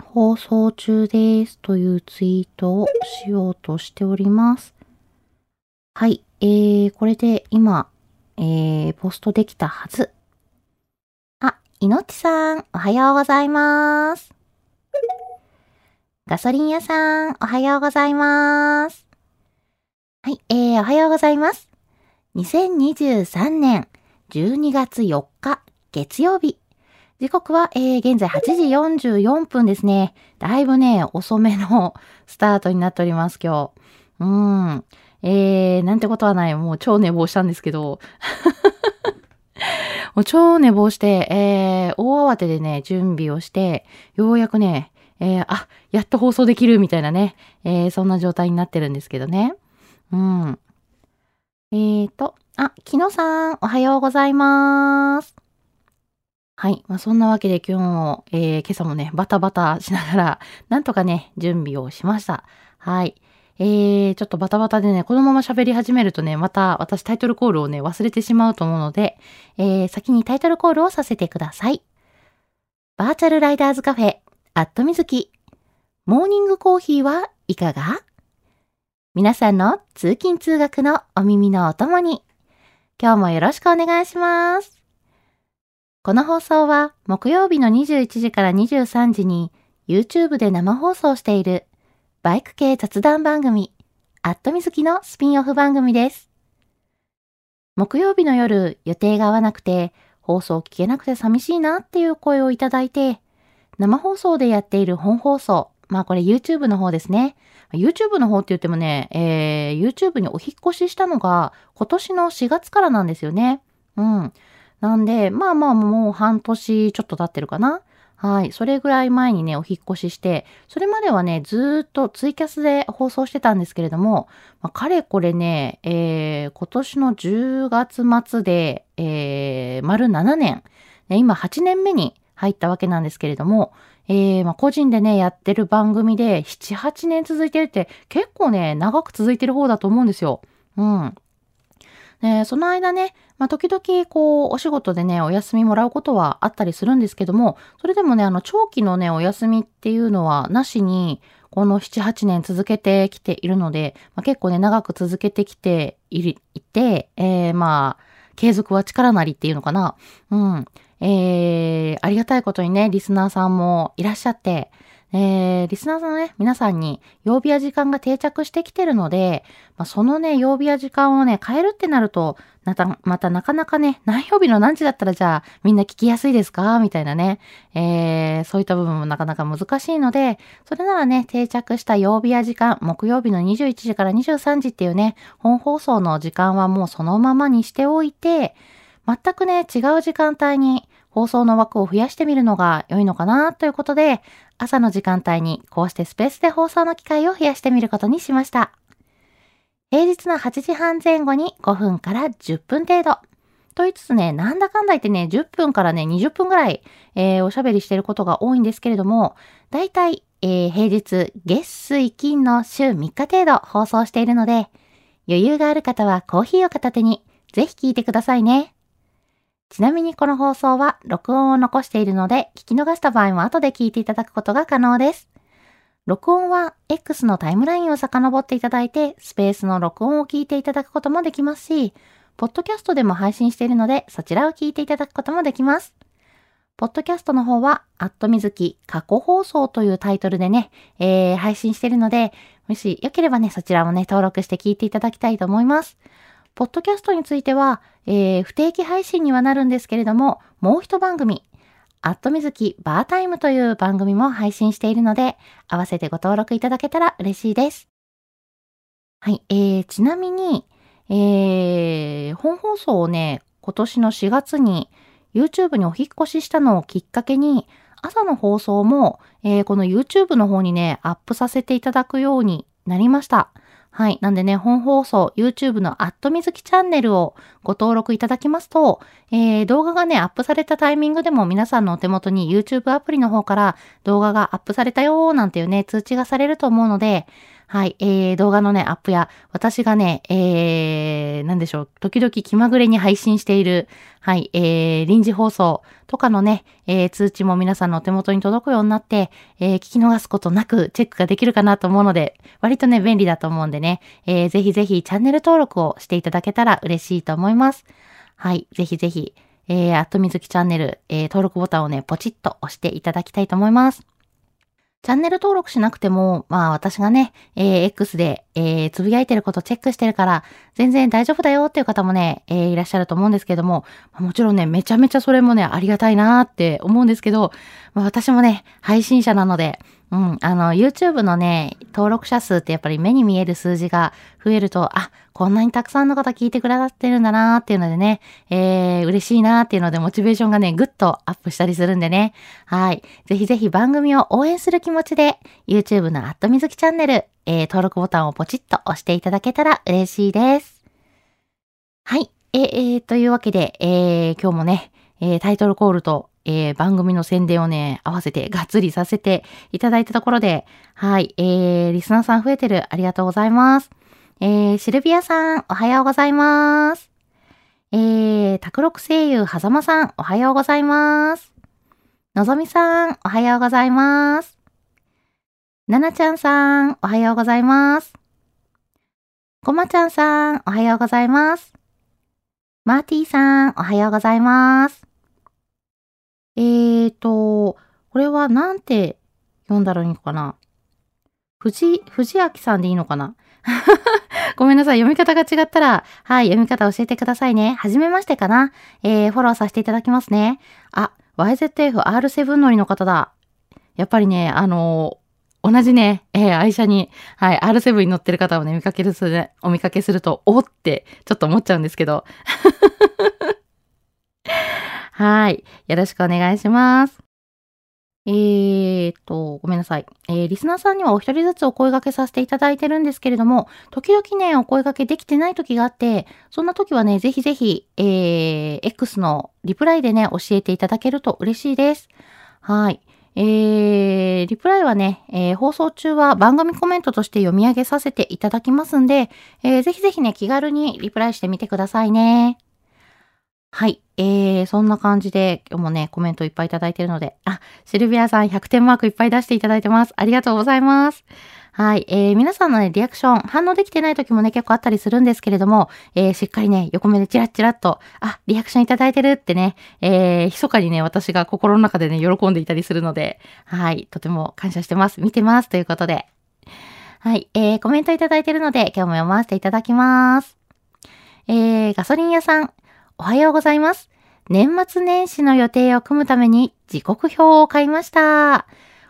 放送中ですというツイートをしようとしております。はい、えー、これで今、えー、ポストできたはず。あ、いのちさん、おはようございます。ガソリン屋さん、おはようございます。はい、えー、おはようございます。2023年12月4日、月曜日。時刻は、えー、現在8時44分ですね。だいぶね、遅めのスタートになっております、今日。うん。えー、なんてことはない。もう超寝坊したんですけど。もう超寝坊して、えー、大慌てでね、準備をして、ようやくね、えー、あ、やっと放送できるみたいなね、えー、そんな状態になってるんですけどね。うん。えーと、あ、木野さん、おはようございます。はい。まあ、そんなわけで今日も、えー、今朝もね、バタバタしながら、なんとかね、準備をしました。はい。えー、ちょっとバタバタでね、このまま喋り始めるとね、また私タイトルコールをね、忘れてしまうと思うので、えー、先にタイトルコールをさせてください。バーチャルライダーズカフェ、アットみずき。モーニングコーヒーはいかが？皆さんの通勤通学のお耳のお供に、今日もよろしくお願いします。この放送は木曜日の21時から23時に YouTube で生放送しているバイク系雑談番組アットみずきのスピンオフ番組です。木曜日の夜予定が合わなくて放送聞けなくて寂しいなっていう声をいただいて生放送でやっている本放送まあこれ YouTube の方ですね。YouTube の方って言ってもね、えー、YouTube にお引越ししたのが今年の4月からなんですよね。うん。なんで、まあまあもう半年ちょっと経ってるかな。はい。それぐらい前にね、お引越しして、それまではね、ずっとツイキャスで放送してたんですけれども、まあ、かれこれね、えー、今年の10月末で、えー、丸7年、ね、今8年目に入ったわけなんですけれども、えー、まあ、個人でね、やってる番組で7、8年続いてるって結構ね、長く続いてる方だと思うんですよ。うん。ね、その間ね、まあ、時々こう、お仕事でね、お休みもらうことはあったりするんですけども、それでもね、あの、長期のね、お休みっていうのはなしに、この7、8年続けてきているので、まあ、結構ね、長く続けてきていて、えー、まあ、継続は力なりっていうのかな。うん。えー、ありがたいことにね、リスナーさんもいらっしゃって、えー、リスナーさんのね、皆さんに曜日や時間が定着してきてるので、まあ、そのね、曜日や時間をね、変えるってなると、また、またなかなかね、何曜日の何時だったらじゃあみんな聞きやすいですか？みたいなね、えー、そういった部分もなかなか難しいので、それならね、定着した曜日や時間、木曜日の21時から23時っていうね、本放送の時間はもうそのままにしておいて、全くね、違う時間帯に放送の枠を増やしてみるのが良いのかなということで、朝の時間帯にこうしてスペースで放送の機会を増やしてみることにしました。平日の8時半前後に5分から10分程度。と言いつつね、なんだかんだ言ってね、10分からね、20分ぐらい、えー、おしゃべりしてることが多いんですけれども、だいたいえー、平日、月水金の週3日程度放送しているので、余裕がある方はコーヒーを片手に、ぜひ聞いてくださいね。ちなみにこの放送は録音を残しているので、聞き逃した場合も後で聞いていただくことが可能です。録音は X のタイムラインを遡っていただいて、スペースの録音を聞いていただくこともできますし、ポッドキャストでも配信しているので、そちらを聞いていただくこともできます。ポッドキャストの方は、アットみずき過去放送というタイトルでね、えー、配信しているので、もしよければね、そちらもね、登録して聞いていただきたいと思います。ポッドキャストについては、えー、不定期配信にはなるんですけれども、もう一番組、アットみずきバータイムという番組も配信しているので、合わせてご登録いただけたら嬉しいです。はい、えー、ちなみに、えー、本放送をね、今年の4月に YouTube にお引越ししたのをきっかけに、朝の放送も、えー、この YouTube の方にね、アップさせていただくようになりました。はい。なんでね、本放送、YouTube のアットみずきチャンネルをご登録いただきますと、えー、動画がね、アップされたタイミングでも皆さんのお手元に YouTube アプリの方から動画がアップされたよーなんていうね、通知がされると思うので、はい、えー、動画のね、アップや、私がね、えー、なんでしょう、時々気まぐれに配信している、はい、えー、臨時放送とかのね、えー、通知も皆さんのお手元に届くようになって、えー、聞き逃すことなくチェックができるかなと思うので、割とね、便利だと思うんでね、えー、ぜひぜひチャンネル登録をしていただけたら嬉しいと思います。はい、ぜひぜひ、えー、あっとみずきチャンネル、えー、登録ボタンをね、ポチッと押していただきたいと思います。チャンネル登録しなくても、まあ私がね、えー、X で、えー、つぶやいてることチェックしてるから、全然大丈夫だよっていう方もね、えー、いらっしゃると思うんですけども、もちろんね、めちゃめちゃそれもね、ありがたいなーって思うんですけど、まあ私もね、配信者なので、うん、あの、YouTube のね、登録者数ってやっぱり目に見える数字が増えると、あ、こんなにたくさんの方聞いてくださってるんだなーっていうのでね、えー、嬉しいなーっていうのでモチベーションがね、ぐっとアップしたりするんでね。はい。ぜひぜひ番組を応援する気持ちで、YouTube のアットみずきチャンネル、えー、登録ボタンをポチッと押していただけたら嬉しいです。はい。えー、えー、というわけで、えー、今日もね、えー、タイトルコールとえー、番組の宣伝をね、合わせてがっつりさせていただいたところで、はい、えー、リスナーさん増えてる。ありがとうございます。えー、シルビアさん、おはようございます。えー、卓録声優、はざまさん、おはようございます。のぞみさん、おはようございます。ななちゃんさん、おはようございます。こまちゃんさん、おはようございます。マーティーさん、おはようございます。えーと、これはなんて読んだらいいのかな？藤、藤明さんでいいのかな？ごめんなさい。読み方が違ったら、はい、読み方教えてくださいね。はじめましてかな？えー、フォローさせていただきますね。あ、YZF-R7 乗りの方だ。やっぱりね、あのー、同じね、えー、愛車に、はい、R7 に乗ってる方をね、見かけるとね、お見かけすると、おって、ちょっと思っちゃうんですけど。はい。よろしくお願いします。えーと、ごめんなさい。えー、リスナーさんにはお一人ずつお声掛けさせていただいてるんですけれども、時々ね、お声掛けできてない時があって、そんな時はね、ぜひぜひ、えー、X のリプライでね、教えていただけると嬉しいです。はい。えー、リプライはね、えー、放送中は番組コメントとして読み上げさせていただきますんで、えー、ぜひぜひね、気軽にリプライしてみてくださいね。はい。えー、そんな感じで、今日もね、コメントいっぱいいただいてるので、あ、シルビアさん100点マークいっぱい出していただいてます。ありがとうございます。はい。えー、皆さんのね、リアクション、反応できてない時もね、結構あったりするんですけれども、えー、しっかりね、横目でチラッチラッと、あ、リアクションいただいてるってね、えー、密かにね、私が心の中でね、喜んでいたりするので、はい。とても感謝してます。見てます。ということで。はい。えー、コメントいただいてるので、今日も読ませていただきます。えー、ガソリン屋さん、おはようございます。年末年始の予定を組むために時刻表を買いました。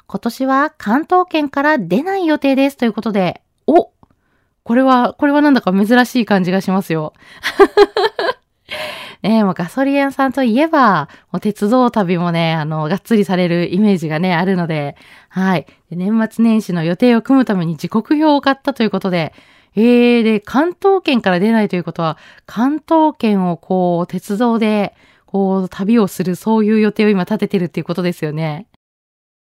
今年は関東圏から出ない予定ですということで、おこれは、これはなんだか珍しい感じがしますよ。ねえ、もうガソリン屋さんといえば、もう鉄道旅もね、あの、がっつりされるイメージがね、あるので、はい。年末年始の予定を組むために時刻表を買ったということで、えー、で、関東圏から出ないということは、関東圏をこう、鉄道で、こう、旅をする、そういう予定を今立ててるっていうことですよね。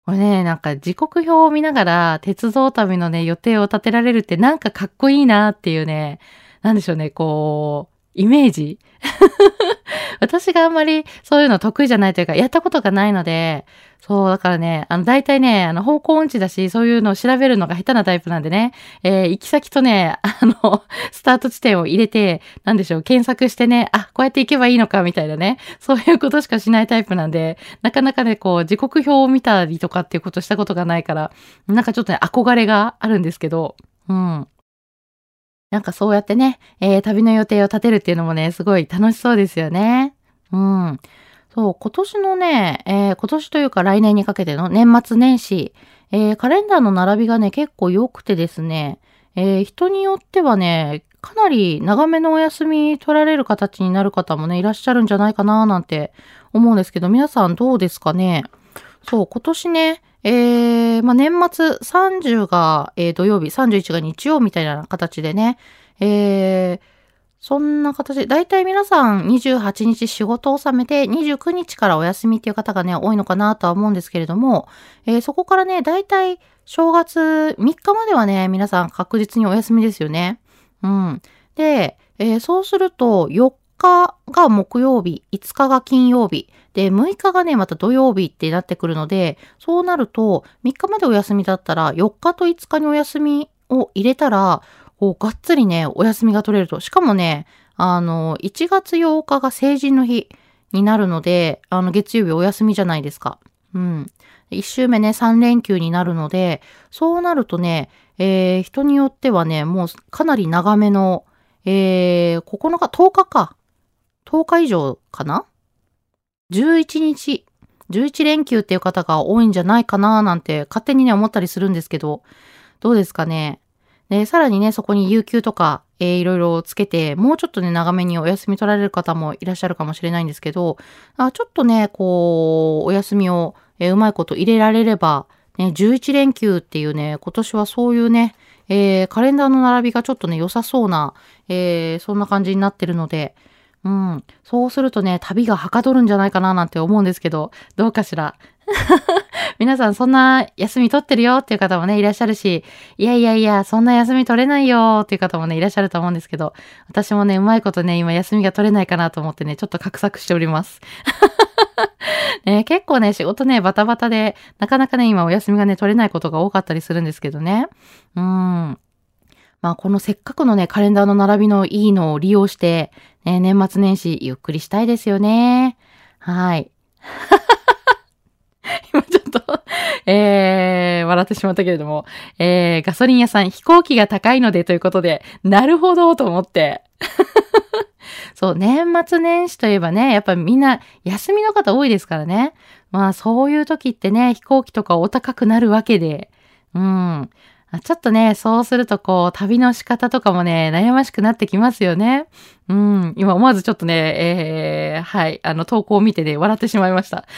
これね、なんか時刻表を見ながら鉄道旅のね、予定を立てられるってなんかかっこいいなっていうね、なんでしょうね、こう、イメージ？私があんまりそういうの得意じゃないというか、やったことがないので、そう、だからね、あの、大体ね、あの、方向音痴だし、そういうのを調べるのが下手なタイプなんでね、えー、行き先とね、あの、スタート地点を入れて、なんでしょう、検索してね、あ、こうやって行けばいいのか、みたいなね、そういうことしかしないタイプなんで、なかなかね、こう、時刻表を見たりとかっていうことしたことがないから、なんかちょっとね、憧れがあるんですけど、うん。なんかそうやってね、えー、旅の予定を立てるっていうのもね、すごい楽しそうですよね。うん。そう、今年のね、えー、今年というか来年にかけての年末年始、えー、カレンダーの並びがね、結構良くてですね、えー、人によってはね、かなり長めのお休み取られる形になる方もね、いらっしゃるんじゃないかななんて思うんですけど、皆さんどうですかね？そう、今年ね、えー、まあ、年末30が、えー、土曜日、31が日曜みたいな形でね、えー、そんな形で、だいたい皆さん28日仕事を収めて29日からお休みっていう方がね、多いのかなとは思うんですけれども、えー、そこからね、だいたい正月3日まではね、皆さん確実にお休みですよね。うん。で、えー、そうすると4日が木曜日、5日が金曜日、で、6日がね、また土曜日ってなってくるので、そうなると、3日までお休みだったら、4日と5日にお休みを入れたら、こう、がっつりね、お休みが取れると。しかもね、あの、1月8日が成人の日になるので、あの、月曜日お休みじゃないですか。うん。1週目ね、3連休になるので、そうなるとね、えー、人によってはね、もうかなり長めの、えー、9日、10日か。10日以上かな ?11 日、11連休っていう方が多いんじゃないかななんて勝手にね、思ったりするんですけど、どうですかね。で、さらにね、そこに有給とか、えー、いろいろつけて、もうちょっとね、長めにお休み取られる方もいらっしゃるかもしれないんですけど、あちょっとね、こう、お休みを、えー、うまいこと入れられれば、ね、11連休っていうね、今年はそういうね、えー、カレンダーの並びがちょっとね、良さそうな、えー、そんな感じになってるので、うん。そうするとね、旅がはかどるんじゃないかななんて思うんですけど、どうかしら？皆さんそんな休み取ってるよっていう方もね、いらっしゃるし、いやいやいや、そんな休み取れないよっていう方もね、いらっしゃると思うんですけど、私もね、うまいことね、今休みが取れないかなと思ってね、ちょっと画策しております。ね、結構ね、仕事ね、バタバタで、なかなかね、今お休みがね、取れないことが多かったりするんですけどね。うん。まあ、このせっかくのね、カレンダーの並びのいいのを利用して、ね、年末年始ゆっくりしたいですよね。はい。今ちょっとえー、笑ってしまったけれども、えー、ガソリン屋さん飛行機が高いのでということで、なるほどと思って。そう、年末年始といえばね、やっぱみんな休みの方多いですからね。まあそういう時ってね、飛行機とかお高くなるわけで。うん。ちょっとね、そうするとこう、旅の仕方とかもね、悩ましくなってきますよね。うん。今思わずちょっとね、えー、はい、あの、投稿を見てね、笑ってしまいました。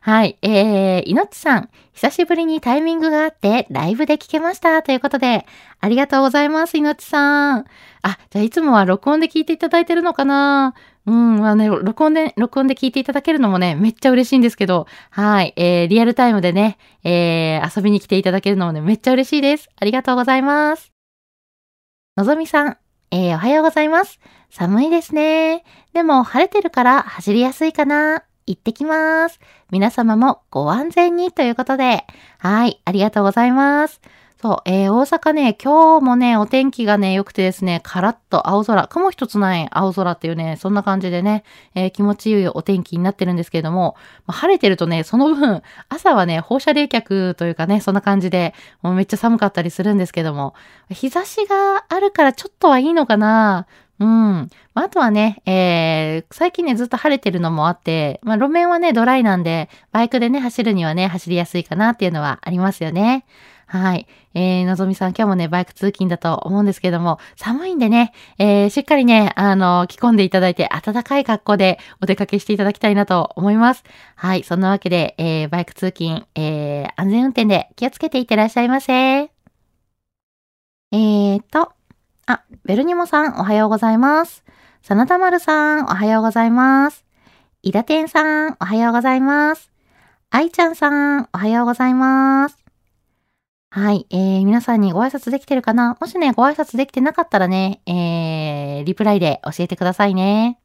はい。えー、いのちさん、久しぶりにタイミングがあって、ライブで聞けました。ということで、ありがとうございます、いのちさん。あ、じゃあいつもは録音で聞いていただいてるのかな？うん、まあね、録音で、録音で聞いていただけるのもね、めっちゃ嬉しいんですけど、はい、えー、リアルタイムでね、えー、遊びに来ていただけるのもね、めっちゃ嬉しいです。ありがとうございます。のぞみさん、えー、おはようございます。寒いですね。でも、晴れてるから走りやすいかな。行ってきます。皆様もご安全にということで、はい、ありがとうございます。そう、えー、大阪ね、今日もね、お天気がね、良くてですね、カラッと青空、雲一つない青空っていうね、そんな感じでね、えー、気持ちいいお天気になってるんですけれども、まあ、晴れてるとね、その分、朝はね、放射冷却というかね、そんな感じで、もうめっちゃ寒かったりするんですけども、日差しがあるからちょっとはいいのかなうん。まあ、あとはね、えー、最近ね、ずっと晴れてるのもあって、まあ、路面はね、ドライなんで、バイクでね、走るにはね、走りやすいかなっていうのはありますよね。はい。えー、のぞみさん、今日もね、バイク通勤だと思うんですけども、寒いんでね、えー、しっかりね、あの、着込んでいただいて、暖かい格好でお出かけしていただきたいなと思います。はい。そんなわけで、えー、バイク通勤、えー、安全運転で気をつけていってらっしゃいませ。えーと、あ、ベルニモさん、おはようございます。サナタマルさん、おはようございます。イダテンさん、おはようございます。愛ちゃんさん、おはようございます。はい。えー、皆さんにご挨拶できてるかな？もしね、ご挨拶できてなかったらね、えー、リプライで教えてくださいね。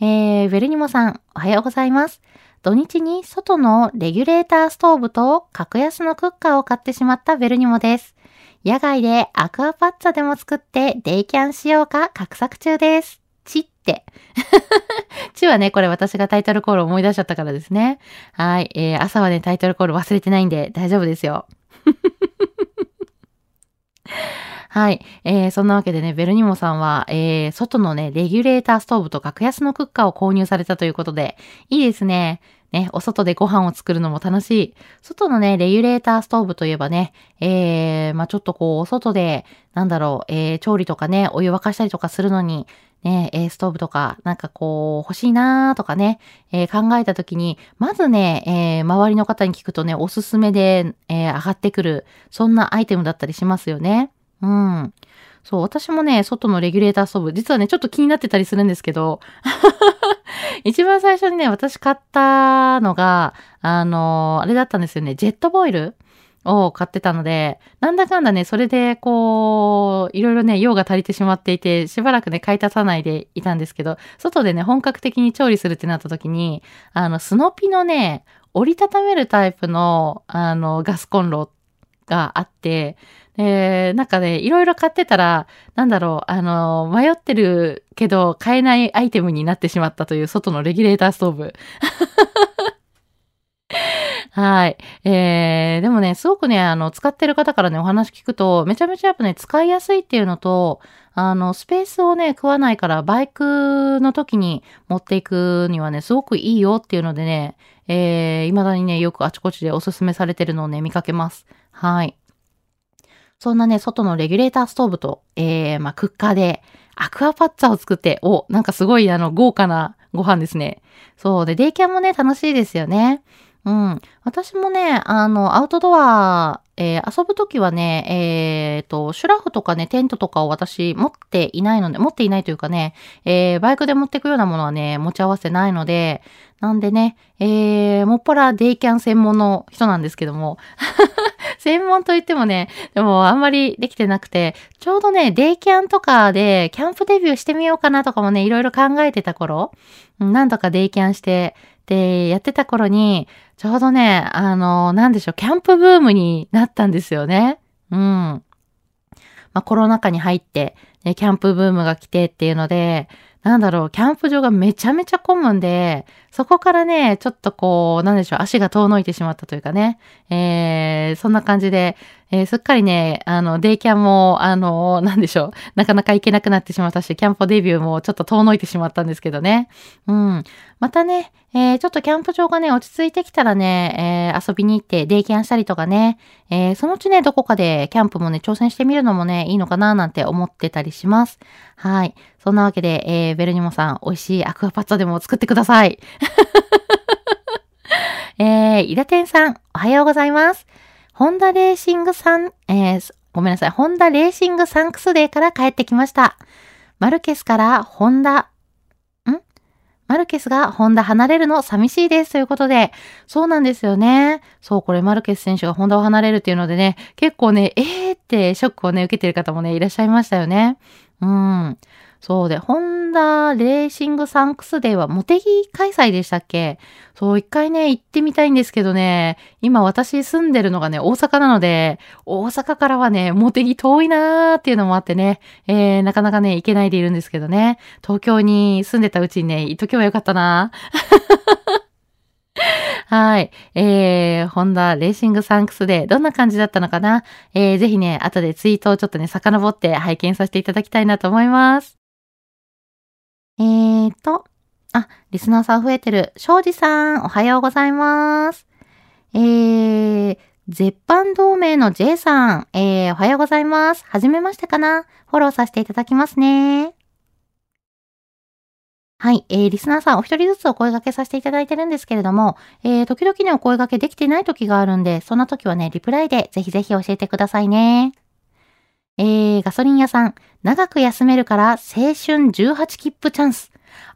えー、ベルニモさん、おはようございます。土日に外のレギュレーターストーブと格安のクッカーを買ってしまったベルニモです。野外でアクアパッツァでも作ってデイキャンしようか画策中です。チって。チはね、これ私がタイトルコール思い出しちゃったからですね。はい。えー、朝はね、タイトルコール忘れてないんで大丈夫ですよ。はい。えー、そんなわけでね、ベルニモさんは、えー、外のね、レギュレーターストーブと格安のクッカーを購入されたということで、いいですね。ね、お外でご飯を作るのも楽しい。外のね、レギュレーターストーブといえばね、えー、まあ、ちょっとこう、お外で、なんだろう、えー、調理とかね、お湯沸かしたりとかするのに、ね、えーストーブとか、なんかこう、欲しいなーとかね、えー考えたときに、まずね、えー周りの方に聞くとね、おすすめで、えー上がってくる、そんなアイテムだったりしますよね。うん。そう、私もね、外のレギュレーターストーブ、実はね、ちょっと気になってたりするんですけど、一番最初にね、私買ったのが、あのあれだったんですよね、ジェットボイルを買ってたので、なんだかんだね、それで、こう、いろいろね、用が足りてしまっていて、しばらくね、買い足さないでいたんですけど、外でね、本格的に調理するってなった時に、あの、スノピのね、折りたためるタイプの、あの、ガスコンロがあって、えー、なんかね、いろいろ買ってたら、なんだろう、あの、迷ってるけど、買えないアイテムになってしまったという外のレギュレーターストーブ。はい。えー、でもね、すごくね、あの、使ってる方からね、お話聞くと、めちゃめちゃやっぱね、使いやすいっていうのと、あの、スペースをね、食わないから、バイクの時に持っていくにはね、すごくいいよっていうのでね、えー、未だにね、よくあちこちでおすすめされてるのをね、見かけます。はい。そんなね、外のレギュレーターストーブと、えー、まあ、クッカーで、アクアパッツァを作って、お、なんかすごい、あの、豪華なご飯ですね。そう。で、デイキャンもね、楽しいですよね。うん。私もね、あの、アウトドア、えー遊ぶときはね、えっ、と、シュラフとかね、テントとかを私持っていないので、持っていないというかね、えーバイクで持っていくようなものはね、持ち合わせないので、なんでね、えーもっぱらデイキャン専門の人なんですけども、専門といってもね、でもあんまりできてなくて、ちょうどね、デイキャンとかでキャンプデビューしてみようかなとかもね、いろいろ考えてた頃、うん何度かデイキャンして、で、やってた頃に、ちょうどね、あの、なんでしょう、キャンプブームになったんですよね。うん。まあ、コロナ禍に入って、ね、キャンプブームが来てっていうので、なんだろう、キャンプ場がめちゃめちゃ混むんで、そこからね、ちょっとこう、なんでしょう、足が遠のいてしまったというかね、えー、そんな感じで、えーすっかりね、あの、デイキャンも、あの、なんでしょう、なかなか行けなくなってしまったし、キャンプデビューもちょっと遠のいてしまったんですけどね。うん。またね、えーちょっとキャンプ場がね、落ち着いてきたらね、えー遊びに行ってデイキャンしたりとかね、えーそのうちね、どこかでキャンプもね、挑戦してみるのもね、いいのかななんて思ってたりします。はい。そんなわけで、えーベルニモさん、美味しいアクアパッツァでも作ってください。えー、イダテンさん、おはようございます。ホンダレーシングさん、えーごめんなさい、ホンダレーシングサンクスデーから帰ってきました。マルケスからホンダ、ん？マルケスがホンダ離れるの寂しいですということで、そうなんですよね。そう、これマルケス選手がホンダを離れるっていうのでね、結構ね、えーってショックをね、受けてる方もね、いらっしゃいましたよね。うん。そうで、ホンダレーシングサンクスデーはモテギ開催でしたっけ？そう、一回ね、行ってみたいんですけどね、今私住んでるのがね、大阪なので、大阪からはね、モテギ遠いなーっていうのもあってね、えー、なかなかね、行けないでいるんですけどね、東京に住んでたうちにね、行っとけばよかったな。ー はい。えー、ホンダレーシングサンクスデーどんな感じだったのかな？えー、ぜひね、後でツイートをちょっとね、遡って拝見させていただきたいなと思います。えーと、あ、リスナーさん増えてる。庄司さん、おはようございます。えー、絶版同盟の J さん、えー、おはようございます。はじめましてかな？フォローさせていただきますね。はい。えー、リスナーさんお一人ずつお声掛けさせていただいてるんですけれども、えー、時々ね、お声掛けできてない時があるんで、そんな時はね、リプライでぜひぜひ教えてくださいね。えー、ガソリン屋さん、長く休めるから青春18切符チャンス。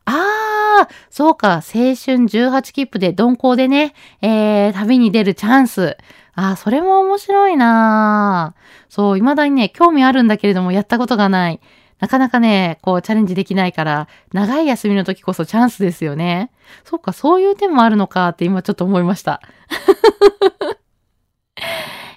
ああ、そうか、青春18切符で鈍行でね、えー、旅に出るチャンス。ああ、それも面白いなそう、未だにね、興味あるんだけれども、やったことがない。なかなかね、こう、チャレンジできないから、長い休みの時こそチャンスですよね。そっか、そういう点もあるのかって今ちょっと思いました。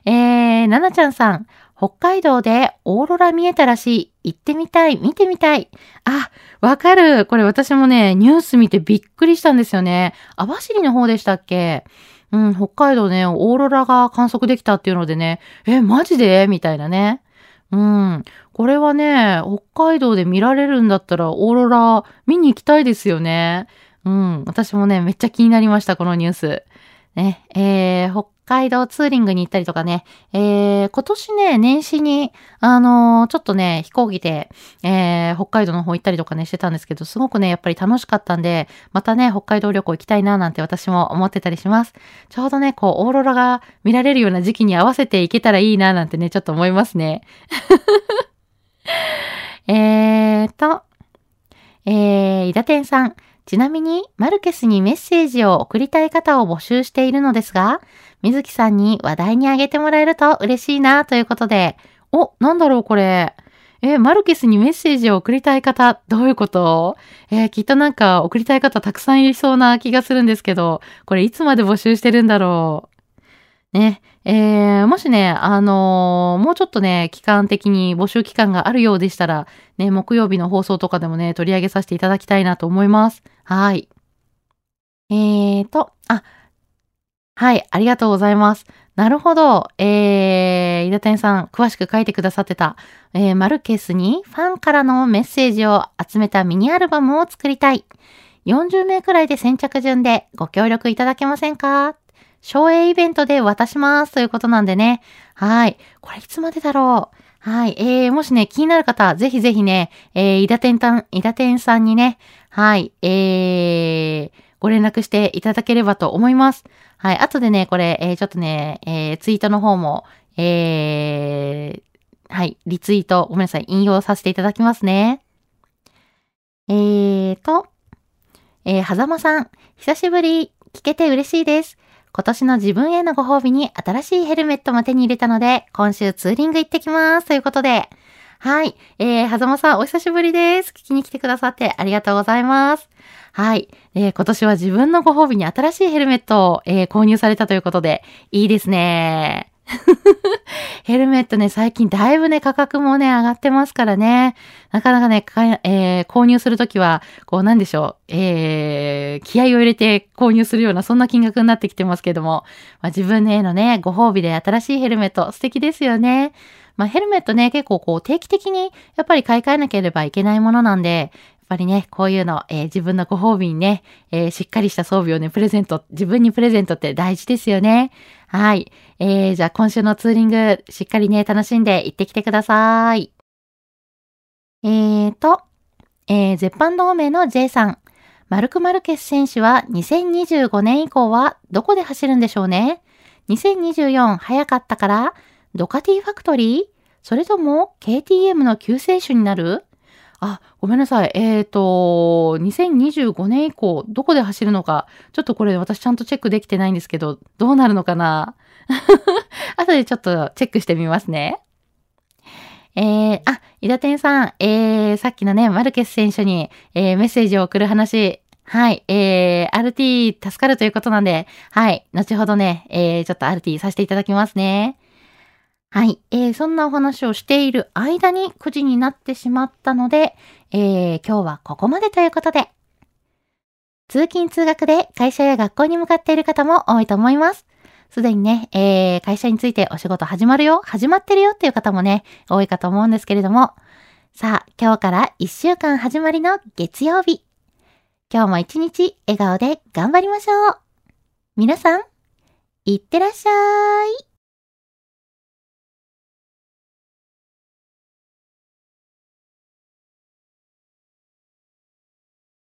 えー、ななちゃんさん、北海道でオーロラ見えたらしい。行ってみたい。見てみたい。あ、わかる。これ私もね、ニュース見てびっくりしたんですよね。網走の方でしたっけ？うん、北海道ね、オーロラが観測できたっていうのでね、え、マジで？みたいなね。うん。これはね、北海道で見られるんだったら、オーロラ見に行きたいですよね。うん。私もね、めっちゃ気になりました、このニュース。ね、えー、北海道ツーリングに行ったりとかね、えー、今年ね、年始に、あのー、ちょっとね、飛行機で、えー、北海道の方行ったりとかね、してたんですけど、すごくね、やっぱり楽しかったんで、またね、北海道旅行行きたいな、なんて私も思ってたりします。ちょうどね、こう、オーロラが見られるような時期に合わせて行けたらいいな、なんてね、ちょっと思いますね。えーと、えー、伊田天さん。ちなみに、マルケスにメッセージを送りたい方を募集しているのですが、水木さんに話題にあげてもらえると嬉しいなということで、お、なんだろうこれ。えマルケスにメッセージを送りたい方、どういうこと？えー、きっとなんか送りたい方たくさんいりそうな気がするんですけど、これいつまで募集してるんだろう？ね。えー、もしね、あのー、もうちょっとね、期間的に募集期間があるようでしたら、ね、木曜日の放送とかでもね、取り上げさせていただきたいなと思います。はい。えーと、あ、はい、ありがとうございます。なるほど。えー、井田天さん、詳しく書いてくださってた、えー、マルケスにファンからのメッセージを集めたミニアルバムを作りたい。40名くらいで先着順でご協力いただけませんか？省エイベントで渡しますということなんでね。はい。これいつまでだろう？はい。えー、もしね、気になる方、ぜひぜひね、えー、伊田天さん、伊田天さんにね、はい、えー、ご連絡していただければと思います。はい。後でね、これ、えー、ちょっとね、えー、ツイートの方も、えー、はい、リツイート、ごめんなさい、引用させていただきますね。えーと、えー、はざまさん、久しぶり、聞けて嬉しいです。今年の自分へのご褒美に新しいヘルメットも手に入れたので、今週ツーリング行ってきます。ということで、はい。えー、はざまさん、お久しぶりです。聞きに来てくださってありがとうございます。はい。えー、今年は自分のご褒美に新しいヘルメットを、えー、購入されたということで、いいですね。ヘルメットね、最近だいぶね、価格もね、上がってますからね。なかなかね、えー、購入するときは、こう、なんでしょう、えー、気合を入れて購入するような、そんな金額になってきてますけども、まあ、自分へのね、ご褒美で新しいヘルメット、素敵ですよね。まあ、ヘルメットね、結構こう、定期的に、やっぱり買い替えなければいけないものなんで、やっぱりね、こういうの、えー、自分のご褒美にね、えー、しっかりした装備をね、プレゼント、自分にプレゼントって大事ですよね。はい。えー、じゃあ今週のツーリング、しっかりね、楽しんで行ってきてください。えーと、えー、絶版同盟の J さん。マルク・マルケス選手は2025年以降はどこで走るんでしょうね ?2024 早かったからドカティファクトリーそれとも KTM の救世主になる？あ、ごめんなさい。えっ、ー、と、2025年以降、どこで走るのか、ちょっとこれ私ちゃんとチェックできてないんですけど、どうなるのかな？後でちょっとチェックしてみますね。えー、あ、伊田天さん、えー、さっきのね、マルケス選手に、えー、メッセージを送る話、はい、えー、RT 助かるということなんで、はい、後ほどね、えー、ちょっと RT させていただきますね。はい。えー、そんなお話をしている間に9時になってしまったので、えー、今日はここまでということで、通勤通学で会社や学校に向かっている方も多いと思います。すでにね、えー、会社についてお仕事始まるよ、始まってるよっていう方もね、多いかと思うんですけれども、さあ、今日から1週間始まりの月曜日。今日も一日笑顔で頑張りましょう。皆さん、いってらっしゃい。